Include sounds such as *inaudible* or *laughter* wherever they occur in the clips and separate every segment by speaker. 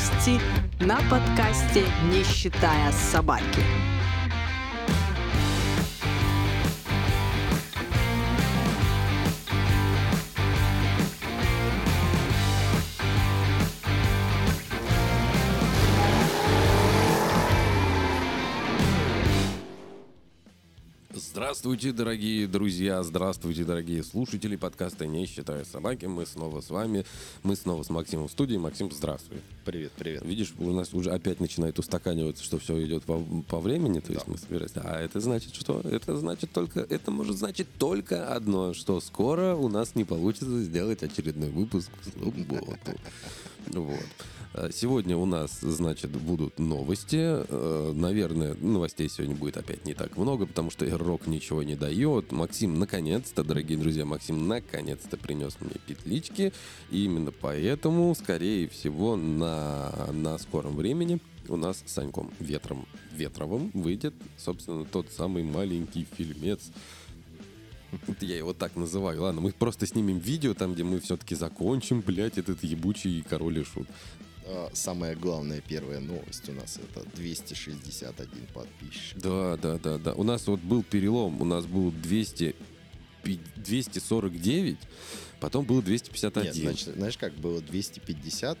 Speaker 1: новости на подкасте «Не считая собаки».
Speaker 2: Здравствуйте, дорогие друзья, здравствуйте, дорогие слушатели подкаста «Не считая собаки». Мы снова с вами, мы снова с Максимом в студии. Максим, здравствуй.
Speaker 3: Привет, привет.
Speaker 2: Видишь, у нас уже опять начинает устаканиваться, что все идет по, по времени, то есть
Speaker 3: Да.
Speaker 2: мы собираемся. А это значит что? Это значит только, это может значить только одно, что скоро у нас не получится сделать очередной выпуск в субботу. Вот. А Сегодня у нас, значит, будут новости. Э, Наверное, новостей сегодня будет опять не так много, потому что Рок ничего не дает. Максим, наконец-то, дорогие друзья, Максим наконец-то принес мне петлички. И именно поэтому, скорее всего, на, на скором времени у нас с Саньком Ветром, Ветровым выйдет, собственно, тот самый маленький фильмец, я его так называю. Ладно, мы просто снимем видео там, где мы все-таки закончим, блядь, этот ебучий король и шут.
Speaker 3: А, Самая главная первая новость у нас это 261 подписчик.
Speaker 2: Да, да, да, да. У нас вот был перелом, у нас был 200, пи- 249, потом было 251.
Speaker 3: Нет, значит, знаешь как, было 250,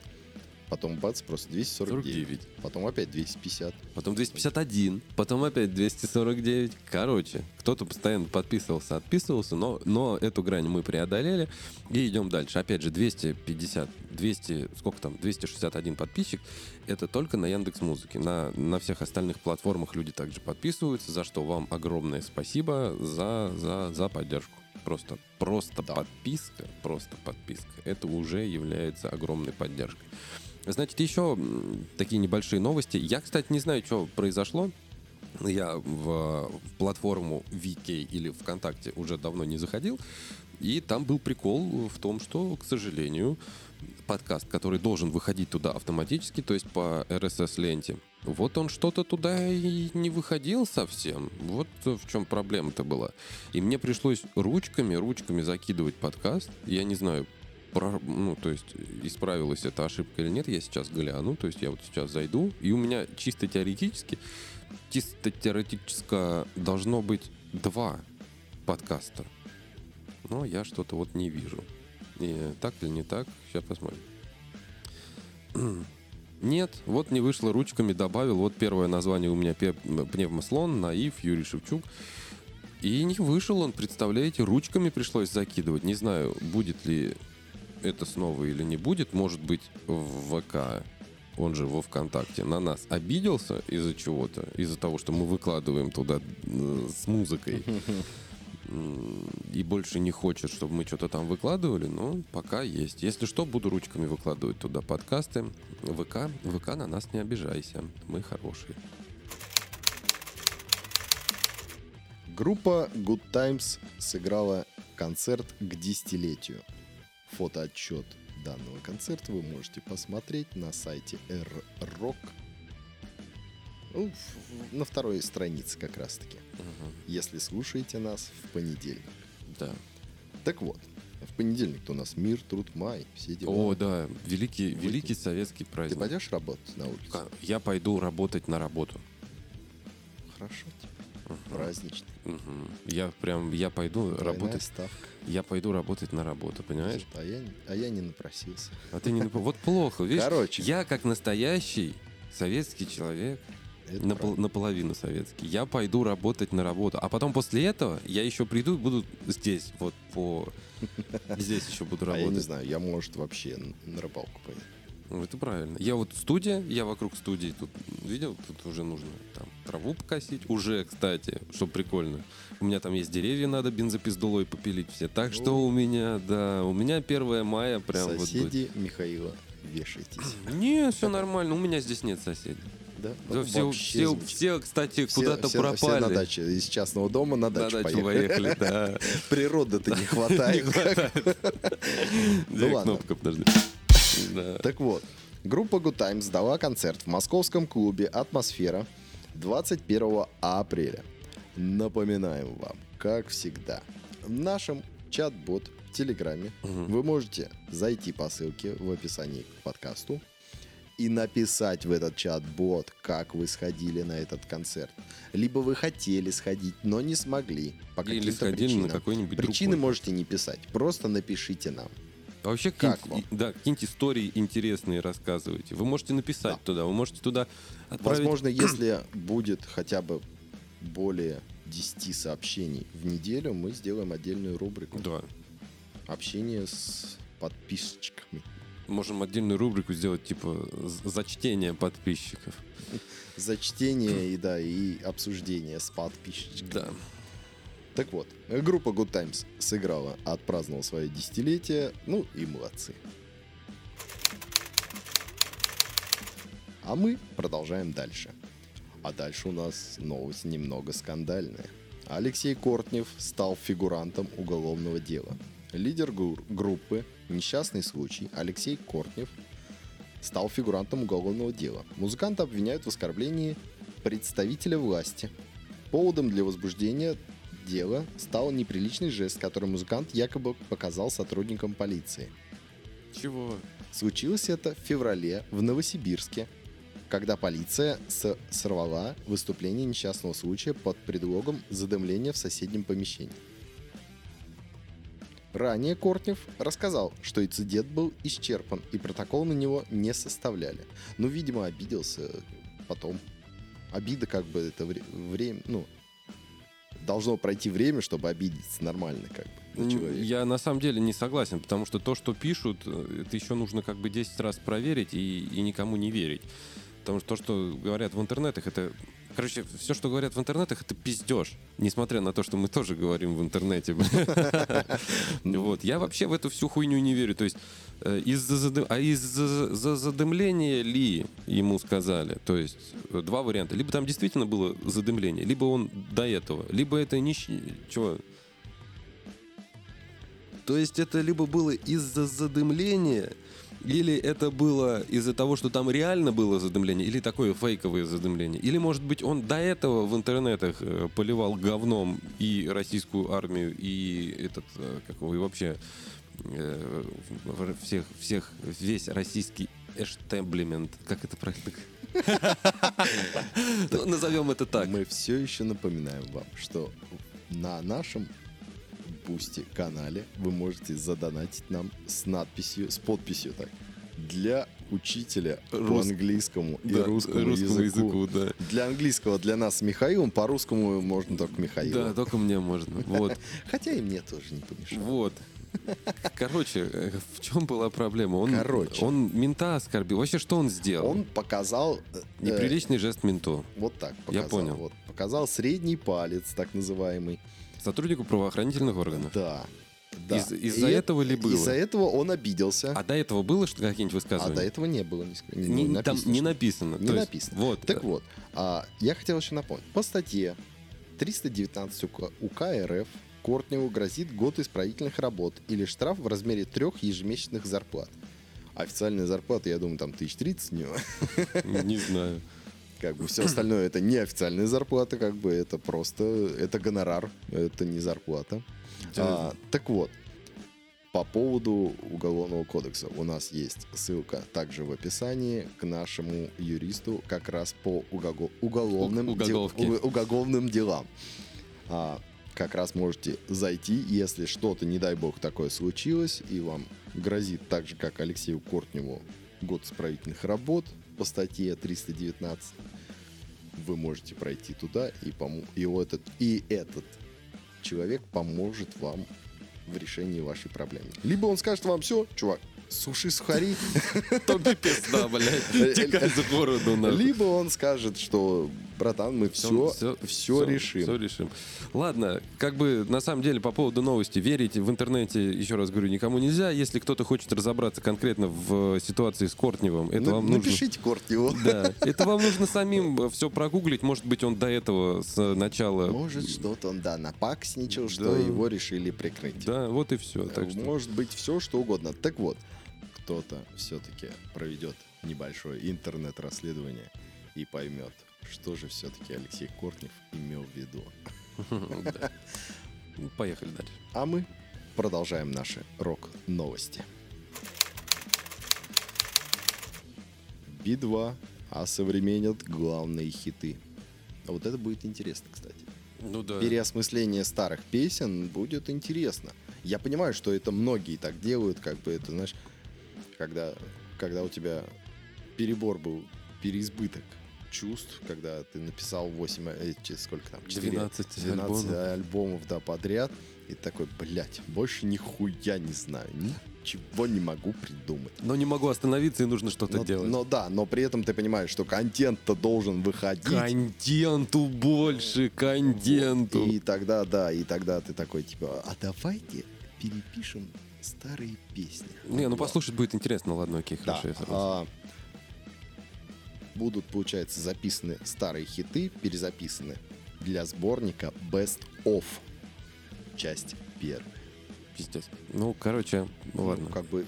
Speaker 3: потом бац, просто 249.
Speaker 2: 49.
Speaker 3: Потом опять 250.
Speaker 2: Потом 251, потом опять 249. Короче, кто-то постоянно подписывался, отписывался, но, но эту грань мы преодолели и идем дальше. Опять же, 250, 200, сколько там, 261 подписчик, это только на Яндекс Музыке. На, на всех остальных платформах люди также подписываются, за что вам огромное спасибо за, за, за поддержку. Просто, просто
Speaker 3: Да.
Speaker 2: подписка, просто подписка. Это уже является огромной поддержкой. Значит, еще такие небольшие новости. Я, кстати, не знаю, что произошло. Я в, в платформу VK или ВКонтакте уже давно не заходил. И там был прикол в том, что, к сожалению, подкаст, который должен выходить туда автоматически, то есть по RSS-ленте, вот он что-то туда и не выходил совсем. Вот в чем проблема-то была. И мне пришлось ручками, ручками закидывать подкаст. Я не знаю, ну, то есть, исправилась эта ошибка или нет, я сейчас гляну, то есть я вот сейчас зайду, и у меня чисто теоретически, чисто теоретически должно быть два подкаста. Но я что-то вот не вижу. И так или не так, сейчас посмотрим. *clears throat* Нет, вот не вышло, ручками добавил. Вот первое название у меня пневмослон, наив, Юрий Шевчук. И не вышел он, представляете, ручками пришлось закидывать. Не знаю, будет ли это снова или не будет. Может быть, в ВК, он же во ВКонтакте, на нас обиделся из-за чего-то, из-за того, что мы выкладываем туда э, с музыкой. *laughs* И больше не хочет, чтобы мы что-то там выкладывали, но пока есть. Если что, буду ручками выкладывать туда подкасты. ВК, ВК на нас не обижайся. Мы хорошие.
Speaker 3: Группа Good Times сыграла концерт к десятилетию. Фотоотчет данного концерта вы можете посмотреть на сайте R-Rock. Ну, на второй странице как раз-таки. Если слушаете нас в понедельник.
Speaker 2: Да.
Speaker 3: Так вот, в понедельник у нас мир, труд, май, все дела.
Speaker 2: О, да, великий,
Speaker 3: Выйти.
Speaker 2: великий советский
Speaker 3: Ты
Speaker 2: праздник.
Speaker 3: пойдешь работать на улицу?
Speaker 2: Ка- Я пойду работать на работу.
Speaker 3: Хорошо тебе. Празднично.
Speaker 2: Мгм. Я прям, я пойду
Speaker 3: Двойная
Speaker 2: работать,
Speaker 3: ставка.
Speaker 2: я пойду работать на работу, понимаешь?
Speaker 3: А я, не- а я не напросился.
Speaker 2: А ты не нап- Вот плохо, видишь?
Speaker 3: Короче.
Speaker 2: Я как настоящий советский человек,
Speaker 3: Это
Speaker 2: напол- наполовину советский, я пойду работать на работу. А потом после этого я еще приду и буду здесь, вот по... *laughs* Здесь еще буду
Speaker 3: А я не
Speaker 2: работать.
Speaker 3: знаю, я, может, вообще на рыбалку поеду.
Speaker 2: Ну, Это правильно. Я вот студия, я вокруг студии тут видел, тут уже нужно там траву покосить. Уже, кстати, что прикольно. У меня там есть деревья, надо бензопиздолой попилить все. Так что у меня, да, у меня 1 мая прям вот будет.
Speaker 3: Соседи Михаила, вешайтесь.
Speaker 2: Не, все нормально, у меня здесь нет соседей.
Speaker 3: Да?
Speaker 2: Да,
Speaker 3: Ну,
Speaker 2: все, все, все, кстати,
Speaker 3: Все-
Speaker 2: куда-то
Speaker 3: все-
Speaker 2: пропали.
Speaker 3: Все на даче, из частного дома на
Speaker 2: На
Speaker 3: дачу,
Speaker 2: дачу
Speaker 3: поехали.
Speaker 2: поехали, да. *laughs*
Speaker 3: Природы-то не хватает. *laughs*
Speaker 2: Две
Speaker 3: ладно.
Speaker 2: кнопка, подожди. *laughs* Да.
Speaker 3: Так вот, группа Good Times дала концерт в московском клубе «Атмосфера» 21 апреля. Напоминаем вам, как всегда, в нашем чат-бот в Телеграме вы можете зайти по ссылке в описании к подкасту и написать в этот чат-бот, как вы сходили на этот концерт. Либо вы хотели сходить, но не смогли. По
Speaker 2: Или сходили
Speaker 3: причинам.
Speaker 2: на какой-нибудь
Speaker 3: Причины
Speaker 2: другой.
Speaker 3: можете не писать, просто напишите нам.
Speaker 2: А вообще
Speaker 3: Как
Speaker 2: какие-нибудь,
Speaker 3: вам?
Speaker 2: да, какие-нибудь истории интересные рассказывайте. Вы можете написать
Speaker 3: Да.
Speaker 2: туда, вы можете туда отправить.
Speaker 3: Возможно, *clears throat* если будет хотя бы более 10 сообщений в неделю, мы сделаем отдельную рубрику
Speaker 2: Да.
Speaker 3: общение с подписчиками.
Speaker 2: Можем отдельную рубрику сделать, типа, з- за чтение подписчиков.
Speaker 3: За чтение и да, и обсуждение с подписчиками.
Speaker 2: Да.
Speaker 3: Так вот, группа Good Times сыграла, отпраздновала свое десятилетие, ну и молодцы. А мы продолжаем дальше. А дальше у нас новость немного скандальная. Алексей Кортнев стал фигурантом уголовного дела. Лидер группы «Несчастный случай» Алексей Кортнев стал фигурантом уголовного дела. Музыканта обвиняют в оскорблении представителя власти. Поводом для возбуждения дела стал неприличный жест, который музыкант якобы показал сотрудникам полиции.
Speaker 2: Чего?
Speaker 3: Случилось это в феврале в Новосибирске, когда полиция с- сорвала выступление несчастного случая под предлогом задымления в соседнем помещении. Ранее Кортнев рассказал, что инцидент был исчерпан и протокол на него не составляли. Но, видимо, обиделся потом. Обида как бы это вре- время, ну, должно пройти время, чтобы обидеться нормально как бы на человека.
Speaker 2: Я на самом деле не согласен, потому что то, что пишут, э, это еще нужно как бы 10 раз проверить и, и никому не верить. Потому что то, что говорят в интернетах, это... Короче, все, что говорят в интернетах, это пиздеж. Несмотря на то, что мы тоже говорим в интернете. *laughs* Вот. Я вообще в эту всю хуйню не верю. То есть э, из-за а задымления ли ему сказали? То есть э, два варианта. Либо там действительно было задымление, либо он до этого, либо это нищий... Чего? То есть это либо было из-за задымления, или это было из-за того, что там реально было задымление, или такое фейковое задымление. Или, может быть, он до этого в интернетах э, поливал говном и российскую армию, и этот, э, как его, и вообще э, всех, всех, весь российский эштеблемент. Как это правильно? *laughs* Ну, Назовем это так.
Speaker 3: Мы все еще напоминаем вам, что на нашем Boosty канале вы можете задонатить нам с надписью, с подписью так. Для учителя по
Speaker 2: Рус-
Speaker 3: английскому и
Speaker 2: Да,
Speaker 3: русскому,
Speaker 2: русскому
Speaker 3: языку.
Speaker 2: языку, да.
Speaker 3: Для английского для нас Михаилом, по русскому можно только Михаил.
Speaker 2: Да, только мне можно. Вот. *laughs*
Speaker 3: Хотя и мне тоже не помешало.
Speaker 2: Вот. Короче, э, в чем была проблема? Он,
Speaker 3: Короче.
Speaker 2: он мента оскорбил. Вообще, что он сделал?
Speaker 3: Он показал э,
Speaker 2: Неприличный жест менту.
Speaker 3: вот так
Speaker 2: Я
Speaker 3: показал.
Speaker 2: понял.
Speaker 3: Вот, показал средний палец, так называемый.
Speaker 2: Сотруднику правоохранительных органов.
Speaker 3: Да. да.
Speaker 2: Из- из-за
Speaker 3: И
Speaker 2: этого ли было?
Speaker 3: Из-за этого он обиделся.
Speaker 2: А до этого было что какие-нибудь
Speaker 3: А
Speaker 2: высказывания?
Speaker 3: до этого не было. Не,
Speaker 2: Не-
Speaker 3: не
Speaker 2: там не написано.
Speaker 3: Не
Speaker 2: есть,
Speaker 3: написано.
Speaker 2: Вот.
Speaker 3: Так вот, а, я хотел еще напомнить. По статье 319 УК, УК РФ Кортневу грозит год исправительных работ или штраф в размере трех ежемесячных зарплат. Официальная зарплата, я думаю, там 1030 у него.
Speaker 2: Не знаю.
Speaker 3: Как бы все остальное это не официальная зарплата, как бы это просто, это гонорар, это не зарплата. А, так вот, по поводу Уголовного кодекса у нас есть ссылка также в описании к нашему юристу как раз по угого- уголовным,
Speaker 2: У-
Speaker 3: дел- у- уголовным делам. А, как раз можете зайти, если что-то, не дай бог, такое случилось, и вам грозит так же, как Алексею Кортневу, год исправительных работ по статье 319, вы можете пройти туда, и, помо- и, этот, и этот человек поможет вам в решении вашей проблемы. Либо он скажет вам, все, чувак, суши сухари, *laughs*
Speaker 2: То пипец, да, блядь. Текай за городу,
Speaker 3: либо он скажет, что, братан, мы все, все, решим.
Speaker 2: Все решим. Ладно, как бы на самом деле по поводу новости верить в интернете, еще раз говорю, никому нельзя. Если кто-то хочет разобраться конкретно в ситуации с Кортневым, это
Speaker 3: На-
Speaker 2: вам нужно...
Speaker 3: Напишите Кортневу. *laughs*
Speaker 2: Да, это вам нужно самим все прогуглить. Может быть, он до этого с начала...
Speaker 3: Может, что-то он, да, напаксничал, что
Speaker 2: Да.
Speaker 3: его решили прикрыть.
Speaker 2: Да, вот и все. Так что...
Speaker 3: Может быть, все, что угодно. Так вот, кто-то все-таки проведет небольшое интернет-расследование и поймет, что же все-таки Алексей Кортнев имел в виду. *laughs*
Speaker 2: Ну, Поехали дальше.
Speaker 3: А мы продолжаем наши рок-новости. Би-2 осовременят главные хиты. А вот это будет интересно, кстати.
Speaker 2: Ну да.
Speaker 3: Переосмысление старых песен будет интересно. Я понимаю, что это многие так делают, как бы это, знаешь, когда, когда у тебя перебор был, переизбыток чувств, когда ты написал 8, э, сколько там, 4,
Speaker 2: 12
Speaker 3: 12
Speaker 2: альбомов.
Speaker 3: альбомов, да, подряд, и такой, блядь, больше нихуя не знаю, ничего не могу придумать.
Speaker 2: Но не могу остановиться, и нужно что-то
Speaker 3: но,
Speaker 2: делать.
Speaker 3: но да, но при этом ты понимаешь, что контент-то должен выходить.
Speaker 2: Контенту больше, контенту.
Speaker 3: И тогда, да, и тогда ты такой, типа, а давайте перепишем старые песни.
Speaker 2: Не, ну
Speaker 3: Вот.
Speaker 2: послушать будет интересно, ладно, окей,
Speaker 3: Да,
Speaker 2: хорошо, я согласен.
Speaker 3: а, будут, получается, записаны старые хиты, перезаписаны для сборника Best of. Часть первая.
Speaker 2: Пиздец. Ну, короче, ну, ладно.
Speaker 3: Ну, как бы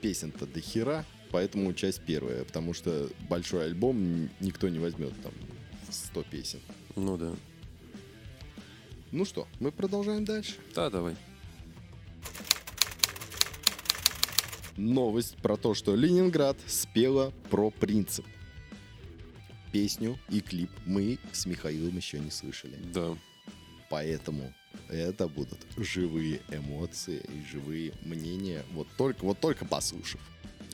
Speaker 3: песен-то до хера, поэтому часть первая, потому что большой альбом никто не возьмет там 100 песен.
Speaker 2: Ну да.
Speaker 3: Ну что, мы продолжаем дальше.
Speaker 2: Да, давай.
Speaker 3: Новость про то, что Ленинград спела про принцип. Песню и клип мы с Михаилом еще не слышали.
Speaker 2: Да.
Speaker 3: Поэтому это будут живые эмоции и живые мнения. Вот только, вот только послушав.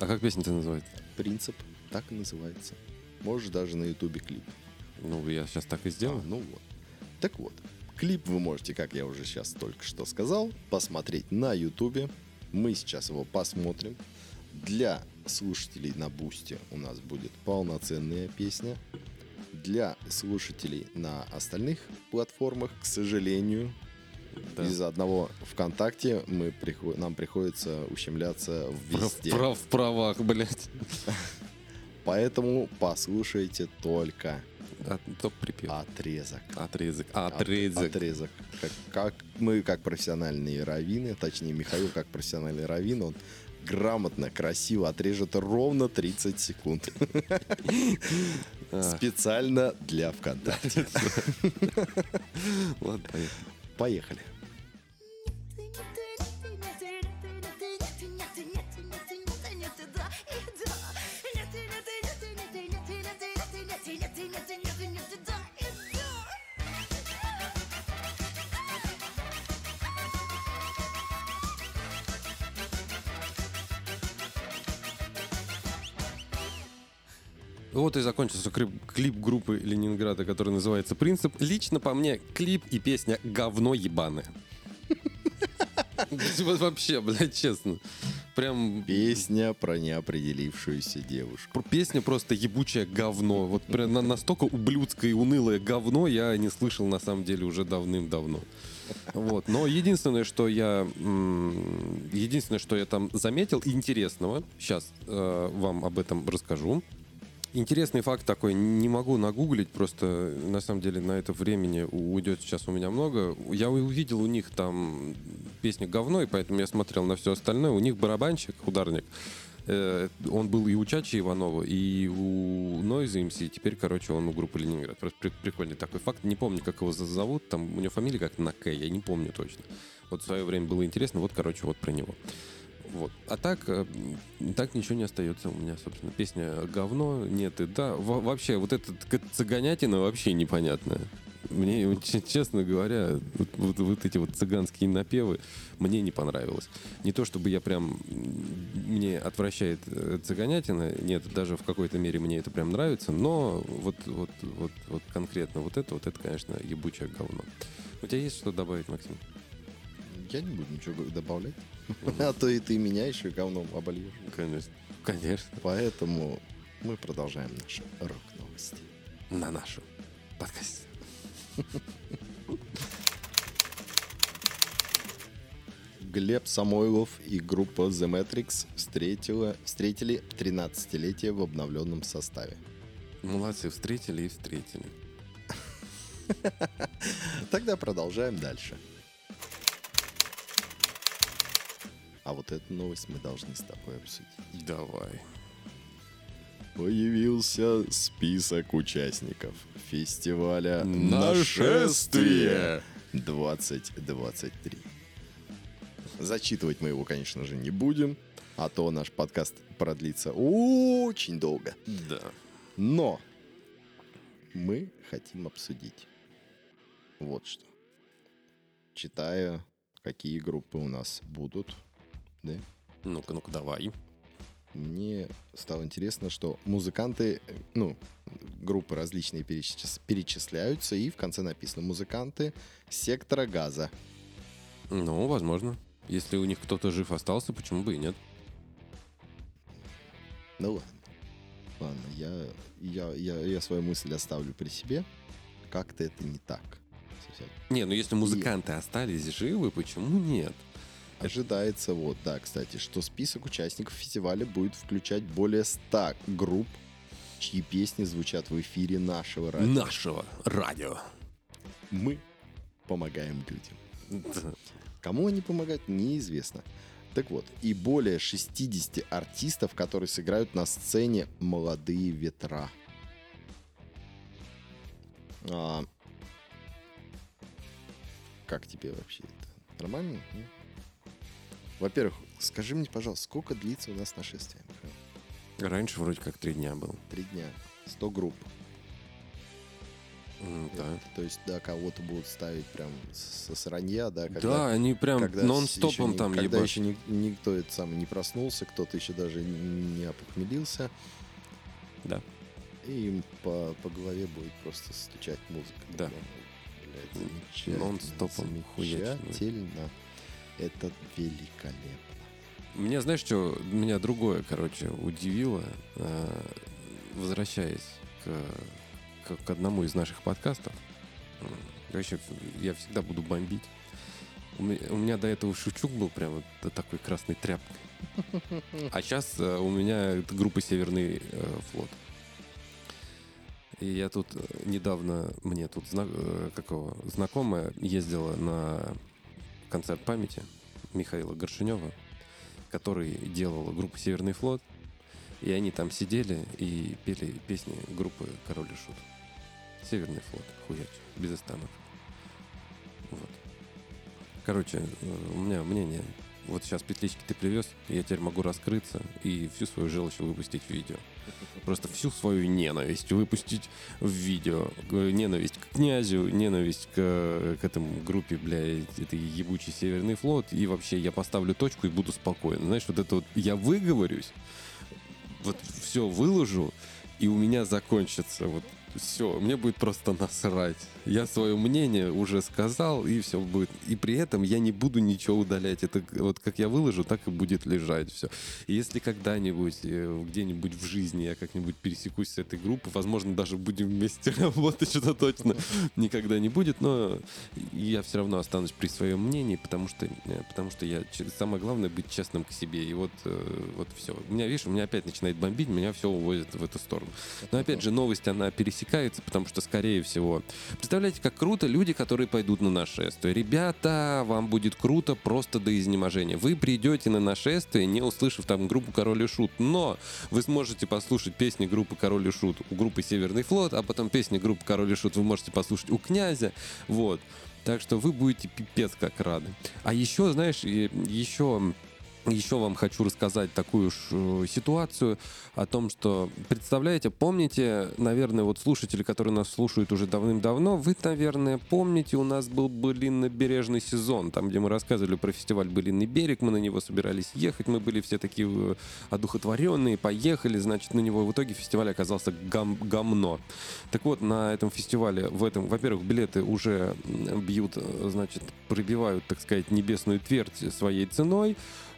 Speaker 2: А как песня-то называется?
Speaker 3: Принцип так и называется. Можешь даже на ютубе клип.
Speaker 2: Ну, я сейчас так и
Speaker 3: А,
Speaker 2: сделаю.
Speaker 3: ну вот. Так вот, клип вы можете, как я уже сейчас только что сказал, посмотреть на ютубе. Мы сейчас его посмотрим. Для слушателей на Бусте у нас будет полноценная песня. Для слушателей на остальных платформах, к сожалению,
Speaker 2: Да.
Speaker 3: из-за одного ВКонтакте мы приход- нам приходится ущемляться везде.
Speaker 2: прав- в правах, блядь.
Speaker 3: Поэтому послушайте только
Speaker 2: топ припев.
Speaker 3: отрезок.
Speaker 2: Отрезок.
Speaker 3: От-
Speaker 2: Отрезок.
Speaker 3: Отрезок. Как, как мы, как профессиональные раввины, точнее, Михаил, как профессиональный раввин, он грамотно, красиво отрежет ровно 30 секунд.
Speaker 2: А,
Speaker 3: Специально для ВКонтакте. *laughs*
Speaker 2: Ладно, поехали.
Speaker 3: Поехали.
Speaker 2: Вот и закончился клип, клип группы Ленинграда, который называется «Принцип». Лично по мне клип и песня говно ебаное. *laughs* Вот Вообще, блядь, честно. Прям
Speaker 3: Песня про неопределившуюся девушку.
Speaker 2: Песня просто ебучее говно. Вот прям на- настолько ублюдское и унылое говно я не слышал на самом деле уже давным-давно. Вот. Но единственное, что я единственное, что я там заметил интересного, сейчас вам об этом расскажу. Интересный факт такой, не могу нагуглить, просто на самом деле на это времени уйдет сейчас у меня много. Я увидел у них там песню говно, и поэтому я смотрел на все остальное. У них барабанщик, ударник, э, он был и у Чачи Иванова, и у Нойза МС, теперь, короче, он у группы Ленинград. Просто при- прикольный такой факт. Не помню, как его зовут, там у него фамилия как на К, я не помню точно. Вот в свое время было интересно, вот, короче, вот про него. Вот. А так, э, так ничего не остается у меня, собственно. Песня говно, нет и да. Во- вообще, вот эта цыганятина вообще непонятная. Мне, *laughs* честно говоря, вот, вот- вот эти вот цыганские напевы мне не понравилось. Не то чтобы я прям мне отвращает э, цыганятина, нет, даже в какой-то мере мне это прям нравится, но вот, вот, вот, вот конкретно вот это, вот это, конечно, ебучее говно. У тебя есть что добавить, Максим?
Speaker 3: Я не буду ничего добавлять. *laughs* А то и ты меня еще говном обольешь.
Speaker 2: Конечно. Конечно.
Speaker 3: Поэтому мы продолжаем наши рок-новости.
Speaker 2: На нашу подкаст. *laughs*
Speaker 3: Глеб Самойлов и группа The Matrix встретила, встретили 13-летие в обновленном составе.
Speaker 2: Молодцы, встретили и встретили. *laughs*
Speaker 3: Тогда продолжаем дальше. А вот эту новость мы должны с тобой обсудить.
Speaker 2: Давай.
Speaker 3: Появился список участников фестиваля
Speaker 2: Нашествие
Speaker 3: «Нашествие» 2023. Зачитывать мы его, конечно же, не будем, а то наш подкаст продлится очень долго.
Speaker 2: Да.
Speaker 3: Но мы хотим обсудить вот что. Читая, какие группы у нас будут, да,
Speaker 2: Ну-ка, ну-ка, давай.
Speaker 3: мне стало интересно, что музыканты, э, ну, группы различные перечис- перечисляются, и в конце написано «музыканты сектора газа».
Speaker 2: Ну, возможно. Если у них кто-то жив остался, почему бы и нет?
Speaker 3: Ну ладно. Ладно, я, я, я, я свою мысль оставлю при себе. Как-то это не так. Совсем.
Speaker 2: Не, ну если музыканты остались живы, почему нет?
Speaker 3: Ожидается, вот, да, кстати, что список участников фестиваля будет включать более 100 групп, чьи песни звучат в эфире нашего радио.
Speaker 2: Нашего радио.
Speaker 3: Мы помогаем людям. Кому они помогают, неизвестно. Так вот, и более 60 артистов, которые сыграют на сцене «Молодые ветра». А, Как тебе вообще это? Нормально? М? Во-первых, скажи мне, пожалуйста, сколько длится у нас нашествие?
Speaker 2: Раньше вроде как три дня был.
Speaker 3: Три дня. 100 групп.
Speaker 2: М, Да.
Speaker 3: То есть, да, кого-то будут ставить прям со сранья, да, когда
Speaker 2: Да, они прям нон-стопом там
Speaker 3: Когда
Speaker 2: ебашат.
Speaker 3: еще ни- никто это сам не проснулся, кто-то еще даже не опохмелился.
Speaker 2: Да.
Speaker 3: И им по, по голове будет просто стучать музыка.
Speaker 2: Да.
Speaker 3: Блядь, замечательно,
Speaker 2: Нон-стопом.
Speaker 3: Замечательно. Это великолепно.
Speaker 2: Мне, знаешь, что меня другое, короче, удивило, э, возвращаясь к, к- одному из наших подкастов. Вообще, я всегда буду бомбить. У меня, меня до этого Шучук был прям вот такой красной тряпкой. А сейчас у меня группа Северный э, флот. И я тут э, недавно, мне тут э, какого, знакомая ездила на концерт памяти Михаила Горшинева, который делал группу Северный флот. И они там сидели и пели песни группы Король и Шут. Северный флот, хуяч, без остановок. Вот. Короче, э, у меня мнение. Вот сейчас петлички ты привез, я теперь могу раскрыться и всю свою желчь выпустить в видео. Просто всю свою ненависть выпустить в видео. Г- Ненависть к князю, ненависть к, к этому группе, блядь, этой ебучий Северный флот. И вообще я поставлю точку и буду спокоен. Знаешь, вот это вот я выговорюсь, вот все выложу, и у меня закончится вот все, мне будет просто насрать. Я свое мнение уже сказал, и все будет. И при этом я не буду ничего удалять. Это вот как я выложу, так и будет лежать все. И если когда-нибудь, э, где-нибудь в жизни я как-нибудь пересекусь с этой группой, возможно, даже будем вместе *laughs* работать, что точно никогда не будет, но я все равно останусь при своем мнении, потому что, э, потому что я, самое главное быть честным к себе. И вот, э, вот все. У меня, видишь, у меня опять начинает бомбить, меня все увозит в эту сторону. Но опять же, новость, она пересекается, потому что, скорее всего... Представляете, как круто люди, которые пойдут на нашествие. Ребята, вам будет круто просто до изнеможения. Вы придете на нашествие, не услышав там группу Король и Шут, но вы сможете послушать песни группы Король и Шут у группы Северный флот, а потом песни группы Король и Шут вы можете послушать у князя. Вот. Так что вы будете пипец как рады. А еще, знаешь, еще еще вам хочу рассказать такую ж э, ситуацию о том, что, представляете, помните, наверное, вот слушатели, которые нас слушают уже давным-давно, вы, наверное, помните, у нас был Былинно-бережный сезон, там, где мы рассказывали про фестиваль Былинный берег, мы на него собирались ехать, мы были все такие э, одухотворенные, поехали, значит, на него. В итоге фестиваль оказался гам гамно. Так вот, на этом фестивале, в этом, во-первых, билеты уже бьют, э, значит, пробивают, так сказать, небесную твердь своей ценой.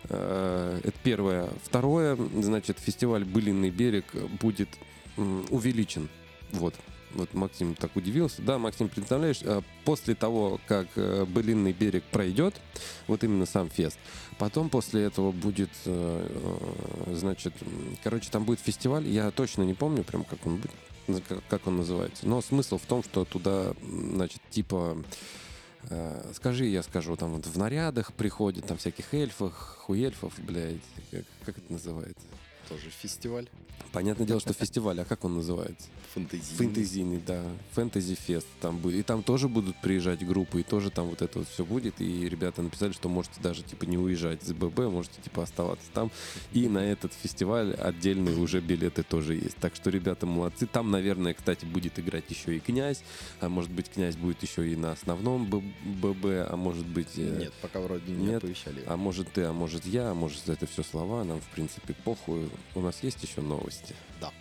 Speaker 2: Э, Это первое. Второе, значит, фестиваль «Былинный берег» будет увеличен. Вот. Вот Максим так удивился. Да, Максим, представляешь, э, после того, как э, «Былинный берег» пройдет, вот именно сам фест, потом после этого будет, значит, короче, там будет фестиваль, я точно не помню прям, как он будет, как- он называется, но смысл в том, что туда, значит, типа Э, скажи, я скажу, там вот в нарядах приходят, там всяких эльфов, хуэльфов, блядь, как, как это называется?
Speaker 3: Тоже фестиваль.
Speaker 2: Понятное дело, что фестиваль, а как он называется?
Speaker 3: Фэнтезийный.
Speaker 2: Фэнтезийный, да. Фэнтези фест там будет. И там тоже будут приезжать группы, и тоже там вот это вот все будет. И ребята написали, что можете даже типа не уезжать с ББ, можете типа оставаться там. И на этот фестиваль отдельные уже билеты тоже есть. Так что ребята молодцы. Там, наверное, кстати, будет играть еще и князь. А может быть, князь будет еще и на основном ББ, а может быть... э,
Speaker 3: Нет, пока вроде не оповещали.
Speaker 2: А может ты, а может я, а может это все слова, нам в принципе похуй. У нас есть еще новости?
Speaker 3: Да.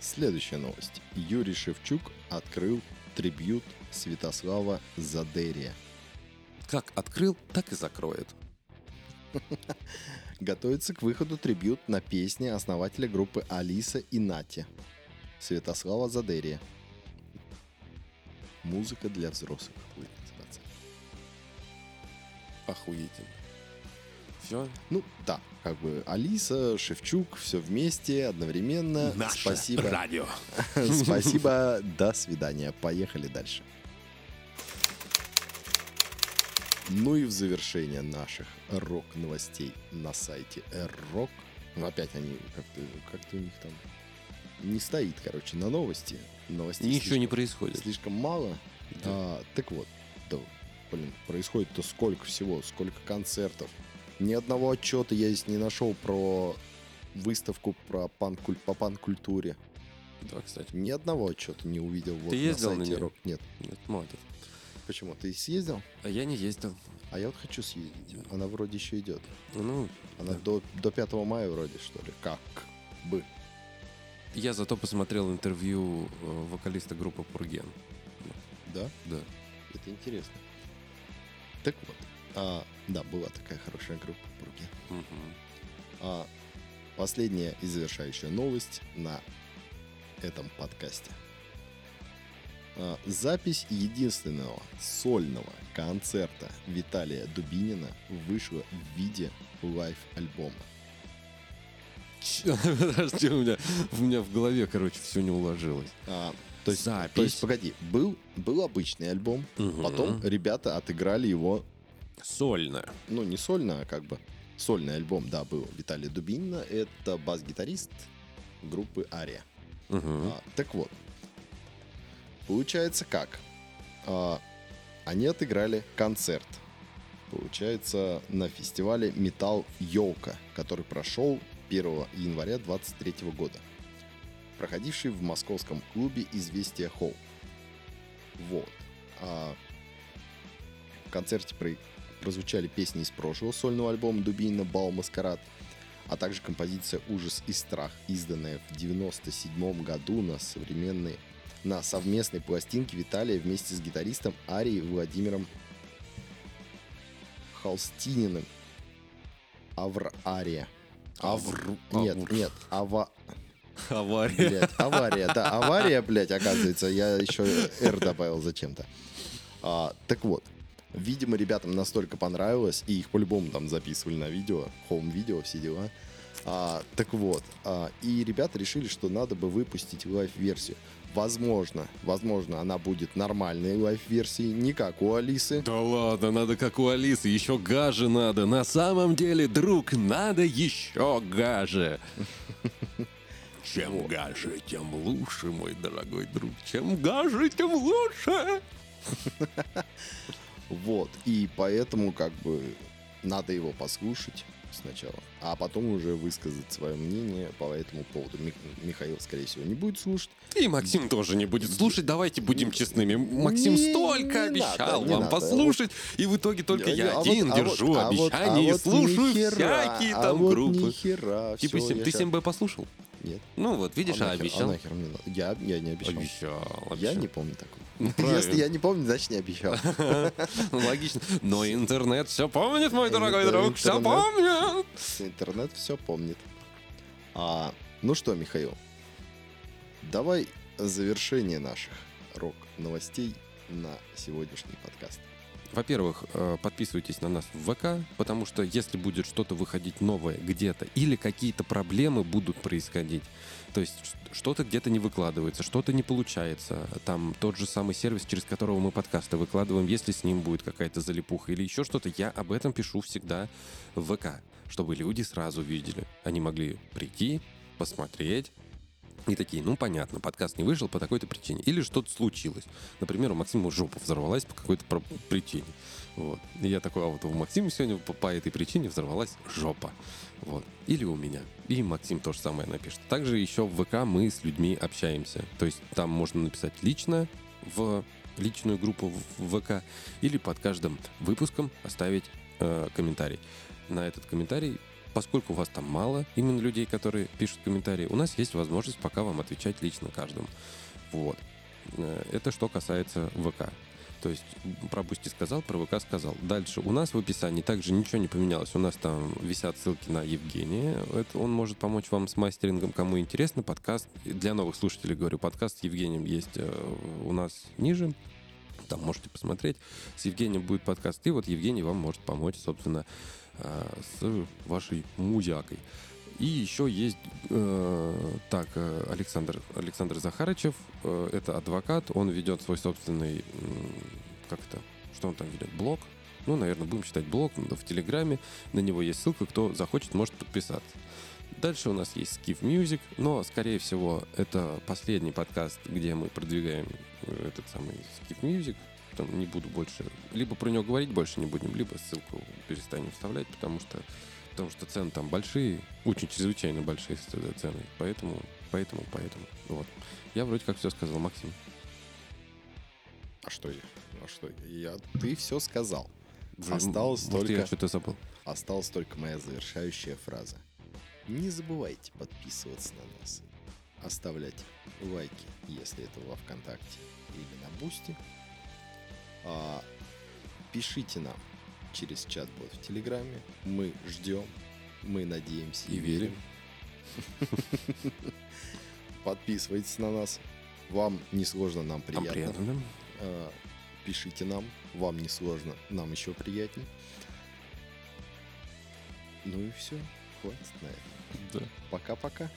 Speaker 3: Следующая новость. Юрий Шевчук открыл трибют Святослава Задерия.
Speaker 2: Как открыл, так и закроет. *laughs*
Speaker 3: Готовится к выходу трибют на песни основателя группы Алиса и Нати. Святослава Задерия. Музыка для взрослых будет называться.
Speaker 2: Охуительно. Все?
Speaker 3: Ну, да, как бы Алиса, Шевчук, все вместе, одновременно. Спасибо.
Speaker 2: радио. *laughs*
Speaker 3: Спасибо, до свидания. Поехали дальше. Ну и в завершение наших рок-новостей на сайте R-Rock. Ну, опять они как-то как у них там не стоит, короче, на новости. Новостей
Speaker 2: Ничего не
Speaker 3: слишком-
Speaker 2: происходит.
Speaker 3: Слишком мало.
Speaker 2: Да.
Speaker 3: А, так вот, да, блин, происходит-то сколько всего, сколько концертов. Ни одного отчета я здесь не нашел про выставку про панк по панк-культуре.
Speaker 2: Да, кстати.
Speaker 3: Ни одного отчета не увидел. Вот
Speaker 2: Ты ездил на
Speaker 3: сайте? Рок. Нет.
Speaker 2: Нет, молодец.
Speaker 3: Почему? Ты съездил?
Speaker 2: А я не ездил.
Speaker 3: А я вот хочу съездить. Она вроде еще идет.
Speaker 2: Ну,
Speaker 3: Она
Speaker 2: Да.
Speaker 3: до, до 5 мая вроде, что ли. Как бы.
Speaker 2: я зато посмотрел интервью э, вокалиста группы Пурген.
Speaker 3: Да?
Speaker 2: Да.
Speaker 3: Это интересно. Так вот. А, да, была такая хорошая группа Пурген.
Speaker 2: Мгм.
Speaker 3: А последняя и завершающая новость на этом подкасте. А, Запись единственного сольного концерта Виталия Дубинина вышла в виде
Speaker 2: live-альбома. *laughs* Подожди, у меня, у меня в голове, короче, все не уложилось.
Speaker 3: А, то, есть,
Speaker 2: Запись.
Speaker 3: то есть, погоди, был, был обычный альбом,
Speaker 2: Мгм.
Speaker 3: потом ребята отыграли его,
Speaker 2: Сольно.
Speaker 3: ну, не сольно, а как бы сольный альбом, да, был Виталия Дубинина, это бас-гитарист группы Ария.
Speaker 2: Мгм.
Speaker 3: А, так вот, получается как? А, они отыграли концерт. Получается, на фестивале Металл Йолка, который прошел 1 января 23 года. Проходивший в московском клубе «Известия Холл». Вот. А, в концерте прозвучали песни из прошлого сольного альбома Дубинина «Бал Маскарад», а также композиция «Ужас и страх», изданная в 97 году на современной на совместной пластинке Виталия вместе с гитаристом Арией Владимиром Холстининым. Авр Ария. Авр... Нет,
Speaker 2: Авр.
Speaker 3: нет, Ава...
Speaker 2: Авария.
Speaker 3: Блядь, авария, да, авария, блядь, оказывается, я еще R добавил зачем-то. А, так вот, видимо, ребятам настолько понравилось, и их по-любому там записывали на видео, home-видео, все дела. А, так вот, а, и ребята решили, что надо бы выпустить live-версию. Возможно, возможно, она будет нормальной live-версией, не как у Алисы.
Speaker 2: Да ладно, надо как у Алисы, еще гаже надо. На самом деле, друг, надо еще гаже. *laughs* Чем гаже, тем лучше, мой дорогой друг. Чем гаже, тем лучше. *laughs*
Speaker 3: Вот, и поэтому как бы надо его послушать сначала, а потом уже высказать свое мнение по этому поводу. Ми- Михаил, скорее всего, не будет слушать.
Speaker 2: И Максим тоже не будет слушать. Давайте будем честными. Максим
Speaker 3: Не-
Speaker 2: столько
Speaker 3: не
Speaker 2: обещал
Speaker 3: надо, не
Speaker 2: вам
Speaker 3: надо.
Speaker 2: послушать, и в итоге только я
Speaker 3: А вот-
Speaker 2: один
Speaker 3: а вот-
Speaker 2: держу
Speaker 3: а вот-
Speaker 2: обещания
Speaker 3: а
Speaker 2: и
Speaker 3: вот
Speaker 2: слушаю
Speaker 3: ни хера,
Speaker 2: всякие
Speaker 3: а
Speaker 2: там
Speaker 3: вот
Speaker 2: группы.
Speaker 3: хера,
Speaker 2: Типа,
Speaker 3: я
Speaker 2: ты
Speaker 3: ща-
Speaker 2: 7Б послушал?
Speaker 3: Нет.
Speaker 2: Ну вот, видишь,
Speaker 3: а
Speaker 2: а
Speaker 3: нахер,
Speaker 2: обещал.
Speaker 3: а нахер мне надо? Я, я не обещал.
Speaker 2: Обещал,
Speaker 3: Я
Speaker 2: обещал.
Speaker 3: не помню такого.
Speaker 2: Ну. *laughs*
Speaker 3: Если я не помню, значит не обещал. *laughs*
Speaker 2: Логично. Но интернет все помнит, мой дорогой друг, все помнит.
Speaker 3: Интернет все помнит. А, ну что, Михаил, давай завершение наших рок-новостей на сегодняшний подкаст.
Speaker 2: во-первых, э, подписывайтесь на нас в ВК, потому что если будет что-то выходить новое где-то, или какие-то проблемы будут происходить, то есть что-то где-то не выкладывается, что-то не получается, там тот же самый сервис, через которого мы подкасты выкладываем, если с ним будет какая-то залипуха или еще что-то, я об этом пишу всегда в ВК, чтобы люди сразу видели. Они могли прийти, посмотреть, и такие, ну понятно, подкаст не вышел по такой-то причине. Или что-то случилось. Например, у Максима жопа взорвалась по какой-то причине. Вот. И я такой, а вот у Максима сегодня по, по этой причине взорвалась жопа. Вот. Или у меня. И Максим то же самое напишет. Также еще в ВК мы с людьми общаемся. То есть там можно написать лично в личную группу в ВК или под каждым выпуском оставить э, комментарий. На этот комментарий поскольку у вас там мало именно людей, которые пишут комментарии, у нас есть возможность пока вам отвечать лично каждому. Вот. Э, Это что касается ВК. То есть про Boosty сказал, про ВК сказал. Дальше у нас в описании также ничего не поменялось. У нас там висят ссылки на Евгения. Это он может помочь вам с мастерингом, кому интересно. Подкаст, для новых слушателей говорю, подкаст с Евгением есть э, у нас ниже. Там можете посмотреть. С Евгением будет подкаст. И вот Евгений вам может помочь, собственно, с вашей музякой. И еще есть э, так э, Александр Александр Захарычев, э, это адвокат, он ведет свой собственный м, как это, что он там ведет, блог. Ну, наверное, будем считать блог в Телеграме. На него есть ссылка, кто захочет, может подписаться. Дальше у нас есть Skiff Music, но, скорее всего, это последний подкаст, где мы продвигаем э, этот самый Skiff Music. Там не буду больше... Либо про него говорить больше не будем, либо ссылку перестанем вставлять, потому что потому что цены там большие, очень чрезвычайно большие цены. Поэтому, поэтому, поэтому. Вот. Я вроде как все сказал, Максим.
Speaker 3: А что я? А что я? Ты все сказал.
Speaker 2: Вы-
Speaker 3: Осталось
Speaker 2: может, я
Speaker 3: только-
Speaker 2: что-то забыл.
Speaker 3: Осталась только моя завершающая фраза. Не забывайте подписываться на нас, оставлять лайки, если это во ВКонтакте или на Boosty. А, пишите нам через чат-бот в Телеграме. Мы ждем, мы надеемся
Speaker 2: И верим. *laughs*
Speaker 3: Подписывайтесь на нас. Вам не сложно, нам
Speaker 2: Нам приятно. да?
Speaker 3: А, Пишите нам, вам не сложно, нам еще приятней. Ну и все, хватит на этом.
Speaker 2: Да.
Speaker 3: Пока-пока.